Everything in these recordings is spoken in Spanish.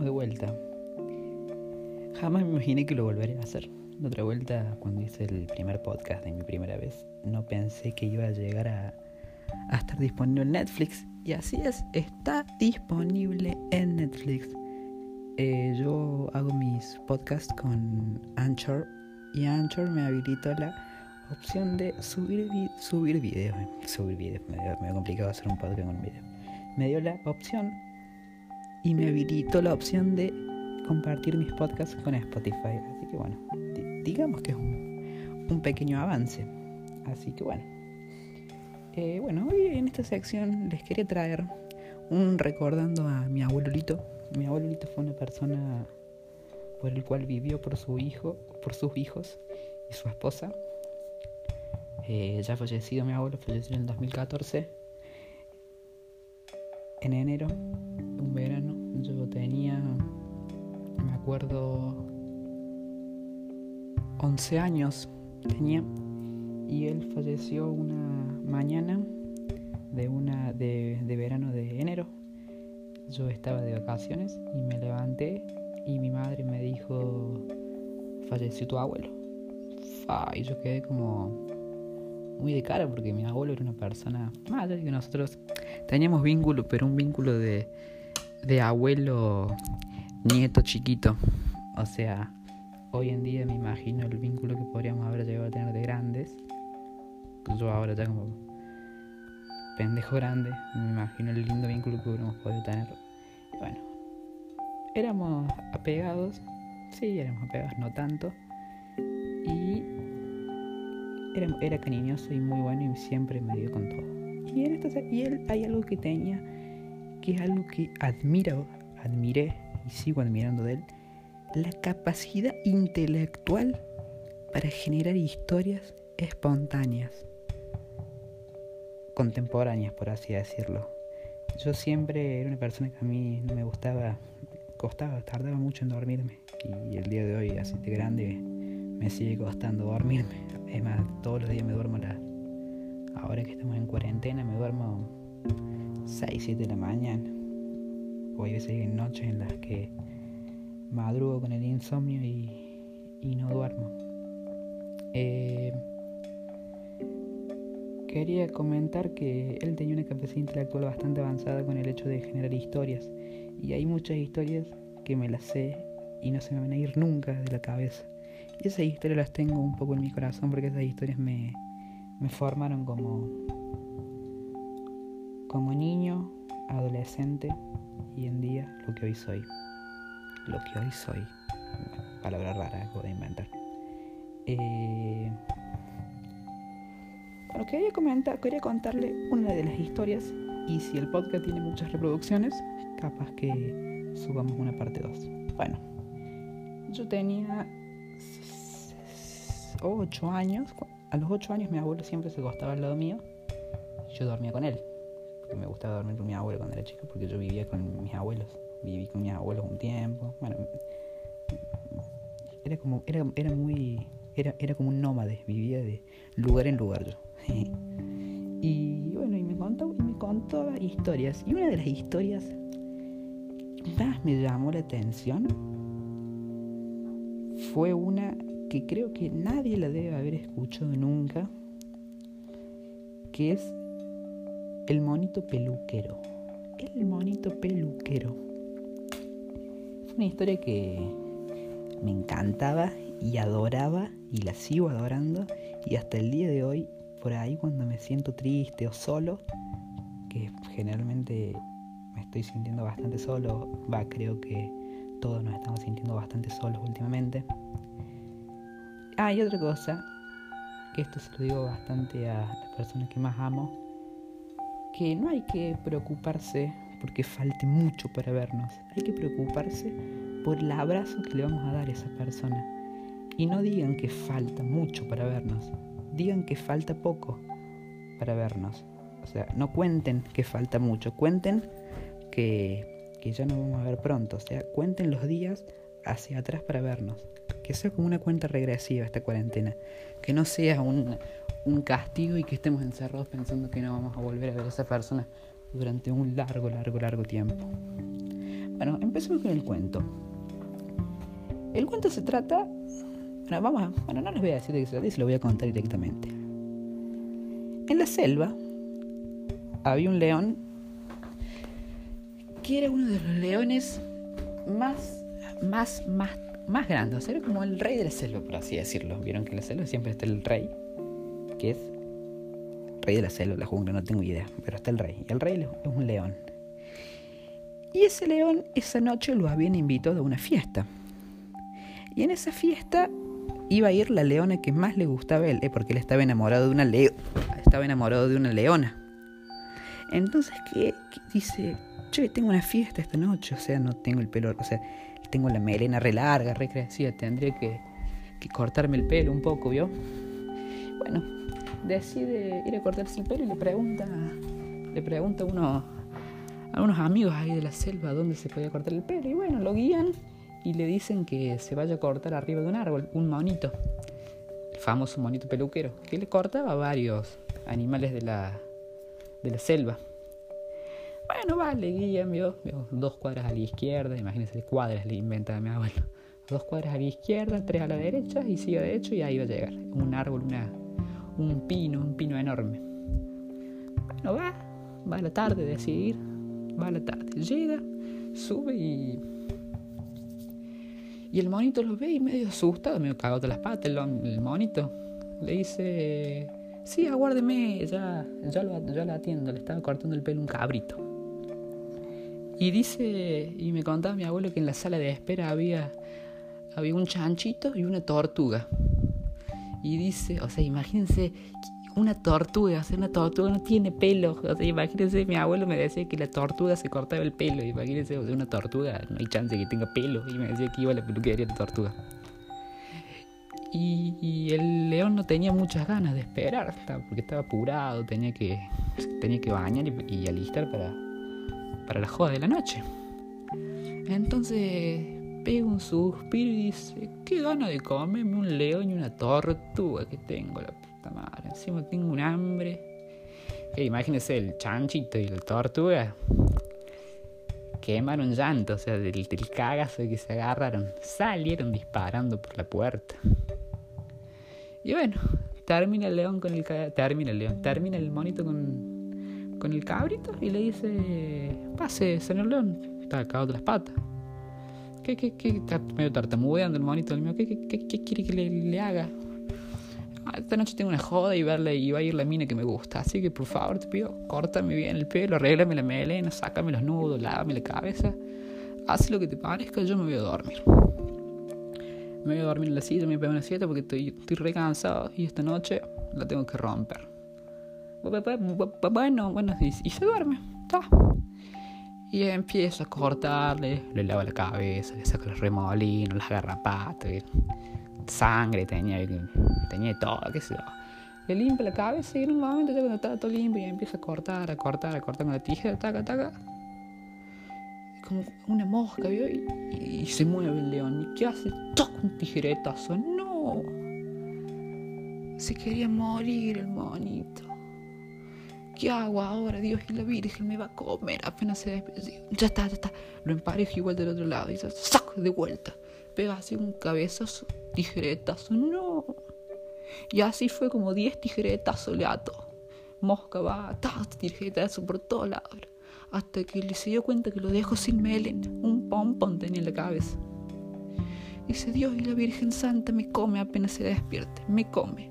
estamos de vuelta. Jamás me imaginé que lo volvería a hacer. La otra vuelta, cuando hice el primer podcast de mi primera vez, no pensé que iba a llegar a, a estar disponible en Netflix. Y así es, está disponible en Netflix. Eh, yo hago mis podcasts con Anchor y Anchor me habilitó la opción de subir, subir videos. Subir videos, me me complicado hacer un podcast con un video. Me dio la opción y me habilitó la opción de compartir mis podcasts con Spotify. Así que bueno, digamos que es un, un, pequeño avance. Así que bueno. Eh, bueno, hoy en esta sección les quería traer un recordando a mi abuelo Lito. Mi abuelo Lito fue una persona por el cual vivió por su hijo, por sus hijos y su esposa. Eh, ya fallecido mi abuelo, falleció en el 2014. En enero, tenía, me acuerdo, 11 años tenía y él falleció una mañana de una de, de verano de enero. Yo estaba de vacaciones y me levanté y mi madre me dijo falleció tu abuelo. Y yo quedé como muy de cara porque mi abuelo era una persona de que nosotros teníamos vínculo, pero un vínculo de, de abuelo nieto chiquito. O sea, hoy en día me imagino el vínculo que podríamos haber llegado a tener de grandes. Yo ahora ya como pendejo grande, me imagino el lindo vínculo que hubiéramos podido tener. Bueno, éramos apegados, sí, éramos apegados, no tanto. Y era, era cariñoso y muy bueno y siempre me dio con todo. Y, esta, y él hay algo que tenía, que es algo que admiro, admiré y sigo admirando de él, la capacidad intelectual para generar historias espontáneas, contemporáneas, por así decirlo. Yo siempre era una persona que a mí no me gustaba, costaba, tardaba mucho en dormirme. Y el día de hoy, así de grande, me sigue costando dormirme. Es más, todos los días me duermo la... Ahora que estamos en cuarentena, me duermo 6, 7 de la mañana. O hay veces en noches en las que madrugo con el insomnio y, no duermo. Eh, quería comentar que él tenía una capacidad intelectual bastante avanzada con el hecho de generar historias. Y hay muchas historias que me las sé y no se me van a ir nunca de la cabeza. Y esas historias las tengo un poco en mi corazón porque esas historias me formaron como, como niño, adolescente y en día lo que hoy soy. Lo que hoy soy. Palabra rara, acabo de inventar. Eh, bueno, quería comentar, quería contarle una de las historias y si el podcast tiene muchas reproducciones, capaz que subamos una parte 2. Bueno, yo tenía 8 años. A los 8 años mi abuelo siempre se acostaba al lado mío yo dormía con él. Porque me gustaba dormir con mi abuelo cuando era chico porque yo vivía con mis abuelos. Viví con mis abuelos un tiempo. Bueno, era como, era, era muy, era, era como un nómade, vivía de lugar en lugar yo. y bueno, y me contó, y me contó historias. Y una de las historias que más me llamó la atención fue una que creo que nadie la debe haber escuchado nunca, que es el monito peluquero. El monito peluquero. Fue una historia que me encantaba y adoraba y la sigo adorando y hasta el día de hoy por ahí cuando me siento triste o solo, que generalmente me estoy sintiendo bastante solo, va, creo que todos nos estamos sintiendo bastante solos últimamente. Ah, y otra cosa, que esto se lo digo bastante a las personas que más amo, que no hay que preocuparse porque falte mucho para vernos, hay que preocuparse por el abrazo que le vamos a dar a esa persona. Y no digan que falta mucho para vernos, digan que falta poco para vernos. O sea, no cuenten que falta mucho, cuenten que, que ya nos vamos a ver pronto. O sea, cuenten los días hacia atrás para vernos. Que sea como una cuenta regresiva esta cuarentena. Que no sea un, un castigo y que estemos encerrados pensando que no vamos a volver a ver a esa persona durante un largo, largo, largo tiempo. Bueno, empecemos con el cuento. El cuento se trata. Bueno, vamos Bueno, no les voy a decir de qué se trata, se lo voy a contar directamente. En la selva había un león que era uno de los leones más, más, más, más grandes. era como el rey de la selva, por así decirlo. Vieron que en la selva siempre está el rey, que es rey de la selva, la jungla, no tengo idea, pero está el rey. Y el rey es un león. Y ese león esa noche lo habían invitado a una fiesta. Y en esa fiesta iba a ir la leona que más le gustaba a él, ¿eh? porque él estaba enamorado de una leo estaba enamorado de una leona. Entonces ¿qué? dice, che, tengo una fiesta esta noche, o sea, no tengo el pelo, o sea, tengo la melena re larga, re crecida, tendría que, que cortarme el pelo un poco, ¿vio? Bueno, decide ir a cortarse el pelo y le pregunta, le pregunta a uno, a unos amigos ahí de la selva dónde se podía cortar el pelo. Y bueno, lo guían y le dicen que se vaya a cortar arriba de un árbol, un monito, el famoso monito peluquero, que le cortaba varios animales de la, de la selva. Bueno, vale, guían, vio, dos cuadras a la izquierda, imagínense, cuadras le inventa mi abuelo. Dos cuadras a la izquierda, tres a la derecha y sigue derecho y ahí va a llegar. Un árbol, una, un pino, un pino enorme. Bueno, va, va a la tarde, decidir, va a la tarde. Llega, sube y. Y el monito lo ve y medio asustado, medio cagado de las patas. El, monito le dice: Sí, aguárdeme, ya, ya, lo, ya lo atiendo. Le estaba cortando el pelo un cabrito. Y dice, y me contaba mi abuelo que en la sala de espera había, había un chanchito y una tortuga. Y dice, o sea, imagínense una tortuga, o sea, una tortuga no tiene pelo. O sea, imagínense, mi abuelo me decía que la tortuga se cortaba el pelo. Imagínense, o sea, una tortuga, no hay chance de que tenga pelo. Y me decía que iba a la peluquería de tortuga. Y, el león no tenía muchas ganas de esperar, porque estaba apurado, tenía que, tenía que bañar y, alistar para, para la joda de la noche. Entonces pega un suspiro y dice, qué gana de comerme un león y una tortuga que tengo, la puta madre. Encima tengo un hambre. Hey, imagínense el chanchito y la tortuga. Quemaron llanto, o sea, del, del cagazo que se agarraron. Salieron disparando por la puerta. Y bueno, termina el león con el termina el león, termina el monito con, con el cabrito y le dice, pase, señor león, está cagado de las patas. ¿Qué, qué, qué? Está medio tartamudeando el monito del mío. ¿Qué, qué, qué, quiere que le, haga? Ah, esta noche tengo una joda y, verle, y va a ir la mina que me gusta. Así que por favor te pido, córtame bien el pelo, arréglame la melena, sácame los nudos, lávame la cabeza. Haz lo que te parezca, yo me voy a dormir. Me voy a dormir en la silla, me voy a una siesta porque estoy, estoy re cansado y esta noche la tengo que romper. Bueno, bueno, y, y se duerme. Está. Y empieza a cortarle, le lava la cabeza, le saca los remolinos, las garrapatas, sangre tenía, tenía todo, qué sé yo. Le limpia la cabeza y en un momento ya cuando está todo limpio y empieza a cortar, a cortar, a cortar con la tijera, taca, taca. Como una mosca, ¿vio? Y, se mueve el león. ¿Y qué hace? Toca un tijeretazo. ¡No! Se quería morir el monito. ¿Qué hago ahora? Dios y la Virgen me va a comer. Apenas se despide. Ya está, ya está. Lo emparejo igual del otro lado. Y se de vuelta. Pega así un cabezazo, tijeretazo. No. Y así fue como 10 tijeretazos le ato. Mosca va, ta, tijeretazo por todos lados. Hasta que le se dio cuenta que lo dejo sin melen. Un pompón tenía en la cabeza. Dice, Dios y la Virgen Santa me come apenas se despierte. Me come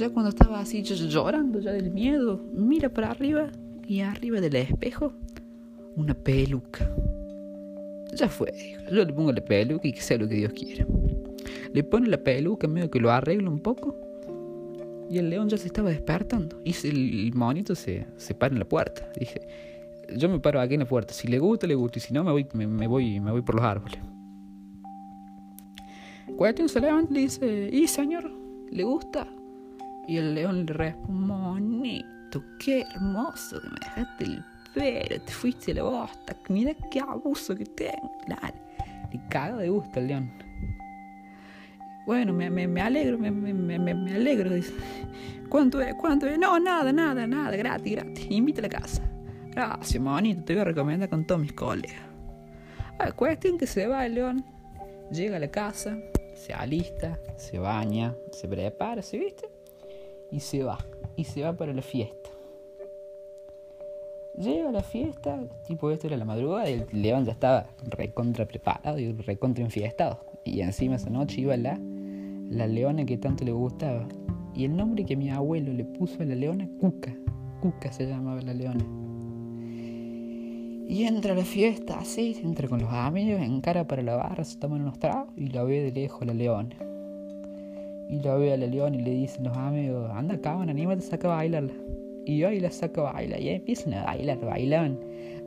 ya cuando estaba así llorando ya del miedo, mira para arriba y arriba del espejo una peluca. Ya fue, yo le pongo la peluca y que sea lo que Dios quiera. Le pone la peluca, medio que lo arregla un poco. Y el león ya se estaba despertando. Y el monito se, se para en la puerta. Dije, yo me paro aquí en la puerta. Si le gusta, le gusta. Y si no, me voy, me, voy, me voy por los árboles. Cuestión se levanta y dice, ¿y señor? ¿Le gusta? Y el león le responde, monito, qué hermoso que me dejaste el pelo, te fuiste la bosta, mira qué abuso que tengo. Le cago de gusto el león. Bueno, me, me, me alegro, me, me, alegro. ¿Cuánto es? ¿Cuánto es? No, nada, nada, nada, gratis, gratis. Invita a la casa. Gracias, monito, te voy a recomendar con todos mis colegas. La cuestión que se va el león, llega a la casa, se alista, se baña, se prepara, se viste y se va. Y se va para la fiesta. Llega a la fiesta, tipo esto era la madrugada, y el león ya estaba recontra preparado y recontra enfiestado. Y encima esa noche iba la, la leona que tanto le gustaba. Y el nombre que mi abuelo le puso a la leona, Cuca. Cuca se llamaba la leona. Y entra a la fiesta así, entra con los amigos, encara para la barra, se toman unos tragos y la ve de lejos la leona. Y la ve a la leona y le dicen los amigos, anda cabrón, anímate, saca a bailarla. Y ahí la saco a bailar, y empiezan a bailar, bailaban.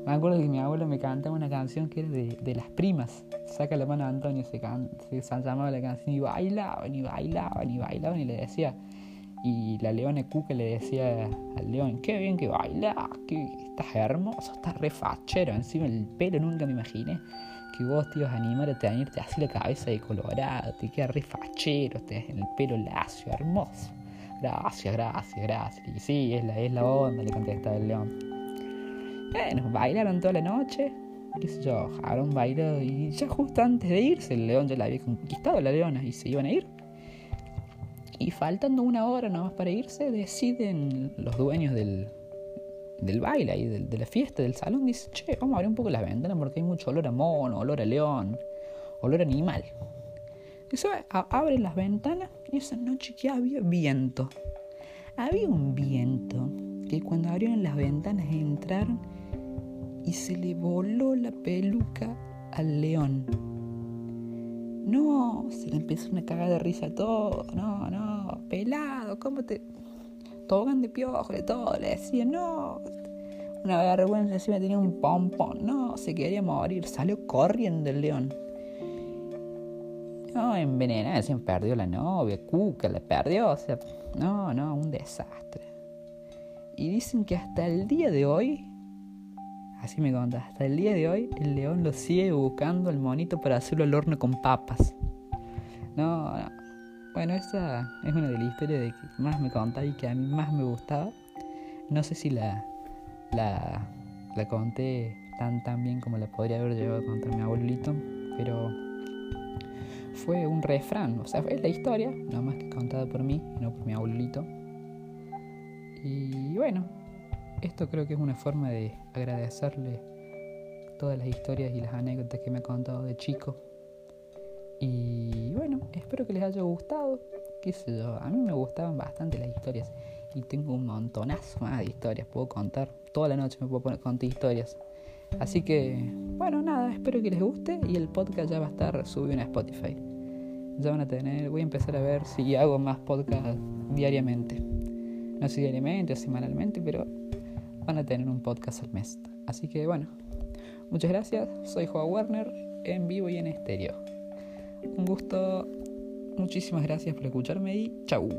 Me acuerdo que mi abuelo me cantaba una canción que era de, de las primas. Saca la mano a Antonio, se, can, se llamaba la canción, y bailaban, y bailaban, y bailaban, y le decía, y la leona Cuca le decía al león, qué bien que baila, que estás hermoso, estás refachero. Encima el pelo nunca me imaginé que vos te ibas a animar a teñirte así la cabeza de colorado, te queda refachero, te en el pelo lacio, hermoso. Gracias, gracias, gracias. Y sí, es la, es la onda, le contestaba el león. Bueno, bailaron toda la noche, qué sé yo, un bailado y ya justo antes de irse el león ya la había conquistado la leona y se iban a ir. Y faltando una hora nomás para irse, deciden los dueños del, del baile y de, la fiesta, del salón, dicen, che, vamos a abrir un poco las ventanas porque hay mucho olor a mono, olor a león, olor a animal. Y se abren las ventanas y esa noche ya había viento. Había un viento que cuando abrieron las ventanas entraron y se le voló la peluca al león. No, se le empezó una cagada de risa a todo. No, no, pelado, ¿cómo te.? Togan de piojo, de todo. Le decía, no. Una vergüenza, encima tenía un pompón. No, se quería morir. Salió corriendo el león. No, envenenada, se perdió la novia, Cuca la perdió. O sea, no, no, un desastre. Y dicen que hasta el día de hoy Así me conta, hasta el día de hoy el león lo sigue buscando al monito para hacerlo al horno con papas. No, bueno, esa es una de las historias que más me contaba y que a mí más me gustaba. No sé si la, la, la conté tan tan bien como la podría haber llevado a contar mi abuelito, pero fue un refrán, o sea, es la historia, nada más que contada por mí, no por mi abuelito. Y bueno, esto creo que es una forma de agradecerle todas las historias y las anécdotas que me ha contado de chico. Y bueno, espero que les haya gustado. A mí me gustaban bastante las historias y tengo un montonazo más de historias. Puedo contar toda la noche, me puedo poner, contar historias. Así que, bueno, nada, espero que les guste y el podcast ya va a estar subido en Spotify. Ya van a tener, voy a empezar a ver si hago más podcast diariamente. No sé diariamente o semanalmente, pero van a tener un podcast al mes. Así que bueno, muchas gracias. Soy Joa Werner en vivo y en estéreo. Un gusto. Muchísimas gracias por escucharme y chau.